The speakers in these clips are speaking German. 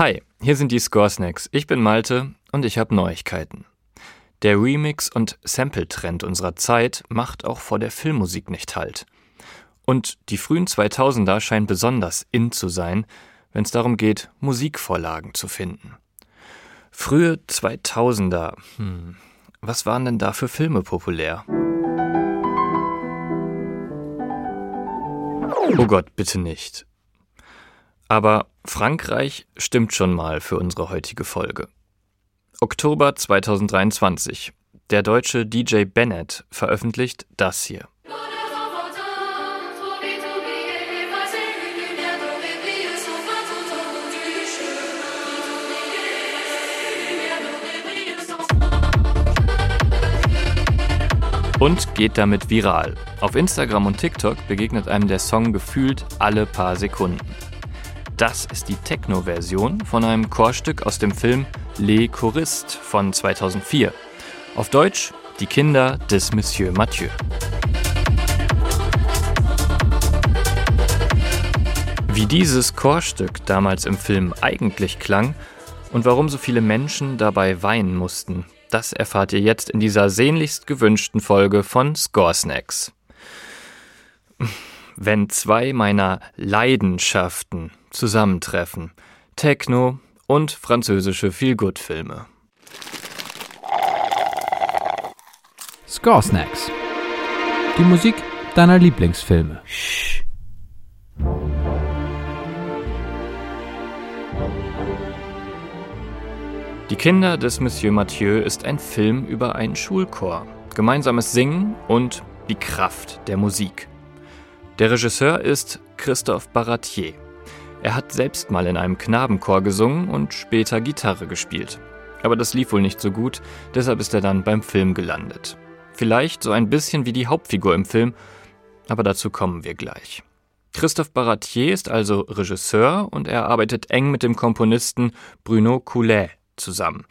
Hi, hier sind die Scoresnacks. Ich bin Malte und ich habe Neuigkeiten. Der Remix- und Sample-Trend unserer Zeit macht auch vor der Filmmusik nicht Halt. Und die frühen 2000er scheinen besonders in zu sein, wenn es darum geht, Musikvorlagen zu finden. Frühe 2000er, hm, was waren denn da für Filme populär? Oh Gott, bitte nicht. Aber Frankreich stimmt schon mal für unsere heutige Folge. Oktober 2023. Der deutsche DJ Bennett veröffentlicht das hier. Und geht damit viral. Auf Instagram und TikTok begegnet einem der Song gefühlt alle paar Sekunden. Das ist die Techno-Version von einem Chorstück aus dem Film Les Choristes von 2004. Auf Deutsch Die Kinder des Monsieur Mathieu. Wie dieses Chorstück damals im Film eigentlich klang und warum so viele Menschen dabei weinen mussten, das erfahrt ihr jetzt in dieser sehnlichst gewünschten Folge von Score Snacks. Wenn zwei meiner Leidenschaften zusammentreffen. Techno und französische Feelgood-Filme. Score Snacks. Die Musik deiner Lieblingsfilme. Die Kinder des Monsieur Mathieu ist ein Film über einen Schulchor, gemeinsames Singen und die Kraft der Musik. Der Regisseur ist Christophe Baratier. Er hat selbst mal in einem Knabenchor gesungen und später Gitarre gespielt. Aber das lief wohl nicht so gut, deshalb ist er dann beim Film gelandet. Vielleicht so ein bisschen wie die Hauptfigur im Film, aber dazu kommen wir gleich. Christophe Baratier ist also Regisseur und er arbeitet eng mit dem Komponisten Bruno Coulet zusammen.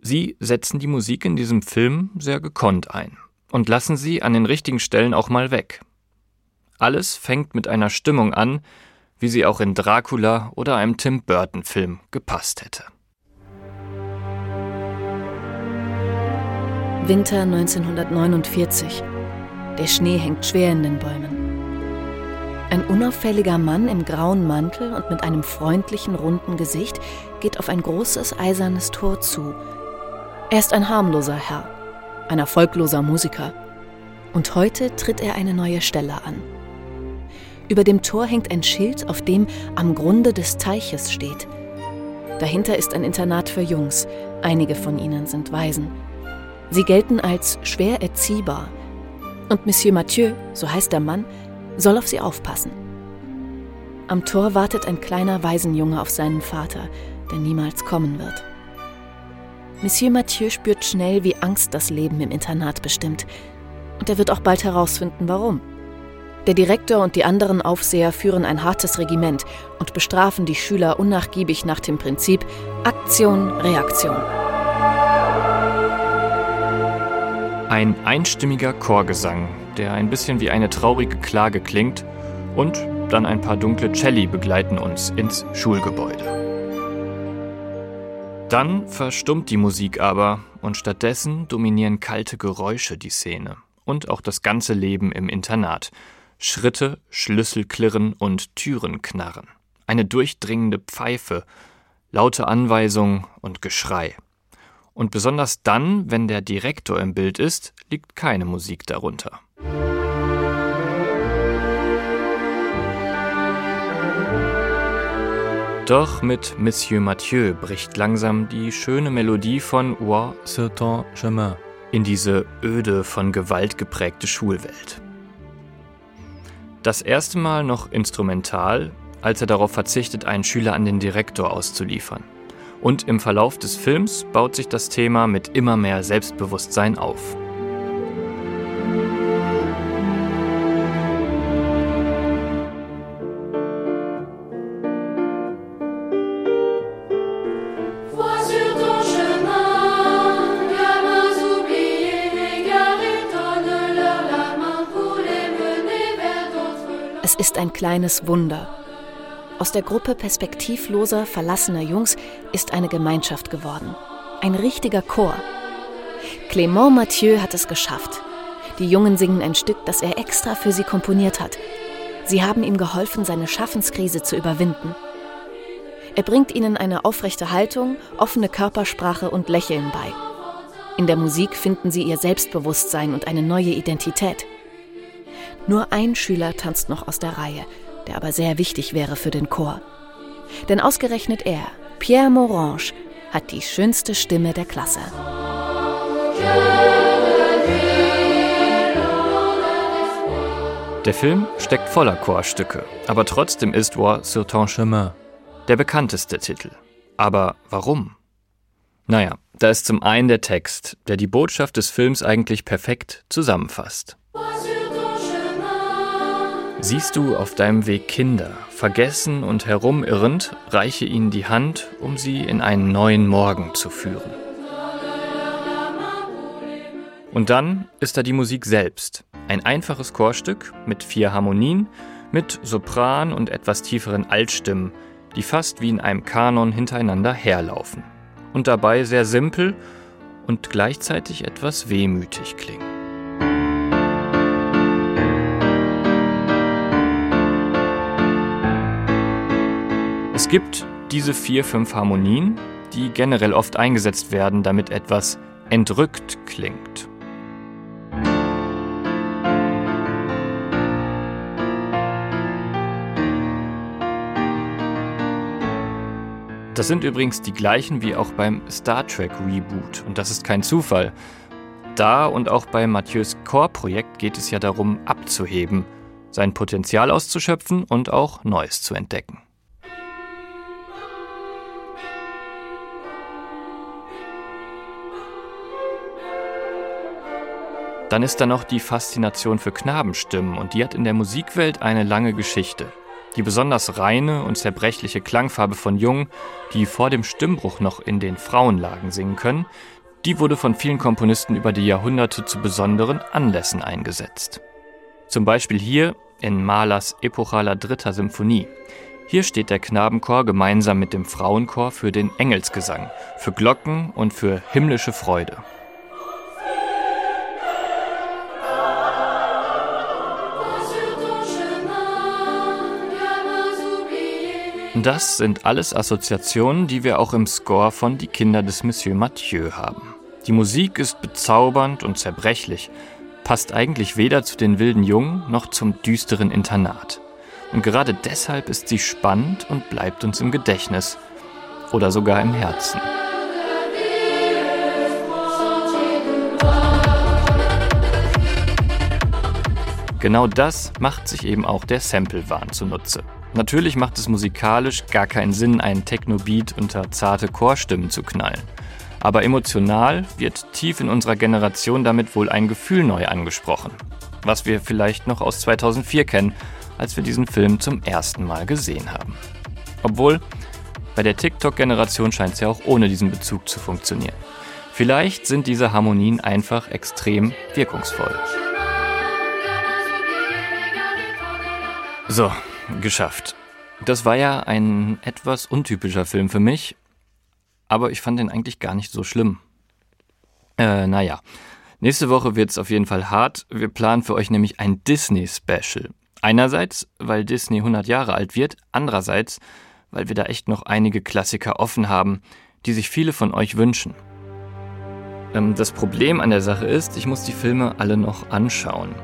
Sie setzen die Musik in diesem Film sehr gekonnt ein und lassen sie an den richtigen Stellen auch mal weg. Alles fängt mit einer Stimmung an, wie sie auch in Dracula oder einem Tim Burton-Film gepasst hätte. Winter 1949. Der Schnee hängt schwer in den Bäumen. Ein unauffälliger Mann im grauen Mantel und mit einem freundlichen, runden Gesicht geht auf ein großes eisernes Tor zu. Er ist ein harmloser Herr, ein erfolgloser Musiker. Und heute tritt er eine neue Stelle an. Über dem Tor hängt ein Schild, auf dem am Grunde des Teiches steht. Dahinter ist ein Internat für Jungs. Einige von ihnen sind Waisen. Sie gelten als schwer erziehbar. Und Monsieur Mathieu, so heißt der Mann, soll auf sie aufpassen. Am Tor wartet ein kleiner Waisenjunge auf seinen Vater, der niemals kommen wird. Monsieur Mathieu spürt schnell, wie Angst das Leben im Internat bestimmt. Und er wird auch bald herausfinden, warum. Der Direktor und die anderen Aufseher führen ein hartes Regiment und bestrafen die Schüler unnachgiebig nach dem Prinzip Aktion, Reaktion. Ein einstimmiger Chorgesang, der ein bisschen wie eine traurige Klage klingt, und dann ein paar dunkle Celli begleiten uns ins Schulgebäude. Dann verstummt die Musik aber und stattdessen dominieren kalte Geräusche die Szene und auch das ganze Leben im Internat, Schritte, Schlüsselklirren und Türen knarren. Eine durchdringende Pfeife, laute Anweisung und Geschrei. Und besonders dann, wenn der Direktor im Bild ist, liegt keine Musik darunter. Doch mit Monsieur Mathieu bricht langsam die schöne Melodie von Oua c'est un chemin in diese öde, von Gewalt geprägte Schulwelt. Das erste Mal noch instrumental, als er darauf verzichtet, einen Schüler an den Direktor auszuliefern. Und im Verlauf des Films baut sich das Thema mit immer mehr Selbstbewusstsein auf. Ist ein kleines Wunder. Aus der Gruppe perspektivloser, verlassener Jungs ist eine Gemeinschaft geworden. Ein richtiger Chor. Clément Mathieu hat es geschafft. Die Jungen singen ein Stück, das er extra für sie komponiert hat. Sie haben ihm geholfen, seine Schaffenskrise zu überwinden. Er bringt ihnen eine aufrechte Haltung, offene Körpersprache und Lächeln bei. In der Musik finden sie ihr Selbstbewusstsein und eine neue Identität. Nur ein Schüler tanzt noch aus der Reihe, der aber sehr wichtig wäre für den Chor. Denn ausgerechnet er, Pierre Morange, hat die schönste Stimme der Klasse. Der Film steckt voller Chorstücke, aber trotzdem ist War sur ton chemin der bekannteste Titel. Aber warum? Naja, da ist zum einen der Text, der die Botschaft des Films eigentlich perfekt zusammenfasst. Siehst du auf deinem Weg Kinder, vergessen und herumirrend, reiche ihnen die Hand, um sie in einen neuen Morgen zu führen. Und dann ist da die Musik selbst. Ein einfaches Chorstück mit vier Harmonien, mit Sopran und etwas tieferen Altstimmen, die fast wie in einem Kanon hintereinander herlaufen und dabei sehr simpel und gleichzeitig etwas wehmütig klingen. Es gibt diese vier, fünf Harmonien, die generell oft eingesetzt werden, damit etwas entrückt klingt. Das sind übrigens die gleichen wie auch beim Star Trek Reboot und das ist kein Zufall. Da und auch bei Mathieu's Core-Projekt geht es ja darum, abzuheben, sein Potenzial auszuschöpfen und auch Neues zu entdecken. Dann ist da noch die Faszination für Knabenstimmen und die hat in der Musikwelt eine lange Geschichte. Die besonders reine und zerbrechliche Klangfarbe von Jung, die vor dem Stimmbruch noch in den Frauenlagen singen können, die wurde von vielen Komponisten über die Jahrhunderte zu besonderen Anlässen eingesetzt. Zum Beispiel hier in Mahlers epochaler dritter Symphonie. Hier steht der Knabenchor gemeinsam mit dem Frauenchor für den Engelsgesang, für Glocken und für himmlische Freude. Das sind alles Assoziationen, die wir auch im Score von Die Kinder des Monsieur Mathieu haben. Die Musik ist bezaubernd und zerbrechlich, passt eigentlich weder zu den wilden Jungen noch zum düsteren Internat. Und gerade deshalb ist sie spannend und bleibt uns im Gedächtnis oder sogar im Herzen. Genau das macht sich eben auch der Sample-Wahn zunutze. Natürlich macht es musikalisch gar keinen Sinn, einen Techno-Beat unter zarte Chorstimmen zu knallen. Aber emotional wird tief in unserer Generation damit wohl ein Gefühl neu angesprochen. Was wir vielleicht noch aus 2004 kennen, als wir diesen Film zum ersten Mal gesehen haben. Obwohl, bei der TikTok-Generation scheint es ja auch ohne diesen Bezug zu funktionieren. Vielleicht sind diese Harmonien einfach extrem wirkungsvoll. So, geschafft. Das war ja ein etwas untypischer Film für mich, aber ich fand den eigentlich gar nicht so schlimm. Äh, naja. Nächste Woche wird es auf jeden Fall hart. Wir planen für euch nämlich ein Disney-Special. Einerseits, weil Disney 100 Jahre alt wird, andererseits, weil wir da echt noch einige Klassiker offen haben, die sich viele von euch wünschen. Ähm, das Problem an der Sache ist, ich muss die Filme alle noch anschauen.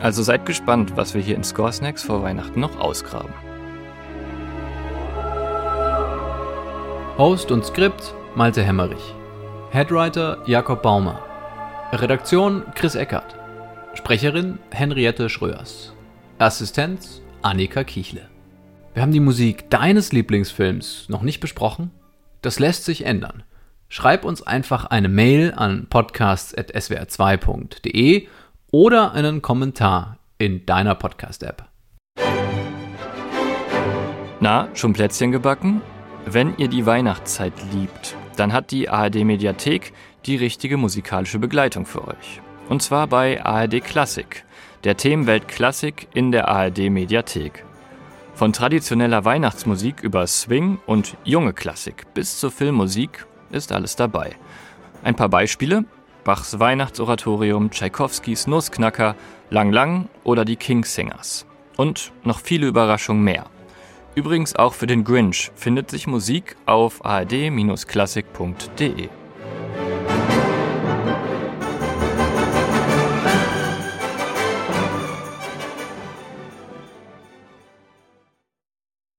Also seid gespannt, was wir hier in Score Snacks vor Weihnachten noch ausgraben. Host und Skript Malte Hemmerich. Headwriter Jakob Baumer. Redaktion Chris Eckert. Sprecherin Henriette Schröers. Assistenz Annika Kichle. Wir haben die Musik deines Lieblingsfilms noch nicht besprochen? Das lässt sich ändern. Schreib uns einfach eine Mail an podcasts.swr2.de oder einen Kommentar in deiner Podcast-App. Na, schon Plätzchen gebacken? Wenn ihr die Weihnachtszeit liebt, dann hat die ARD Mediathek die richtige musikalische Begleitung für euch. Und zwar bei ARD Klassik, der Themenwelt Klassik in der ARD Mediathek. Von traditioneller Weihnachtsmusik über Swing und junge Klassik bis zur Filmmusik ist alles dabei. Ein paar Beispiele: Bachs Weihnachtsoratorium, Tschaikowskis Nussknacker, Lang Lang oder die Kingsingers. Und noch viele Überraschungen mehr. Übrigens auch für den Grinch findet sich Musik auf ard-klassik.de.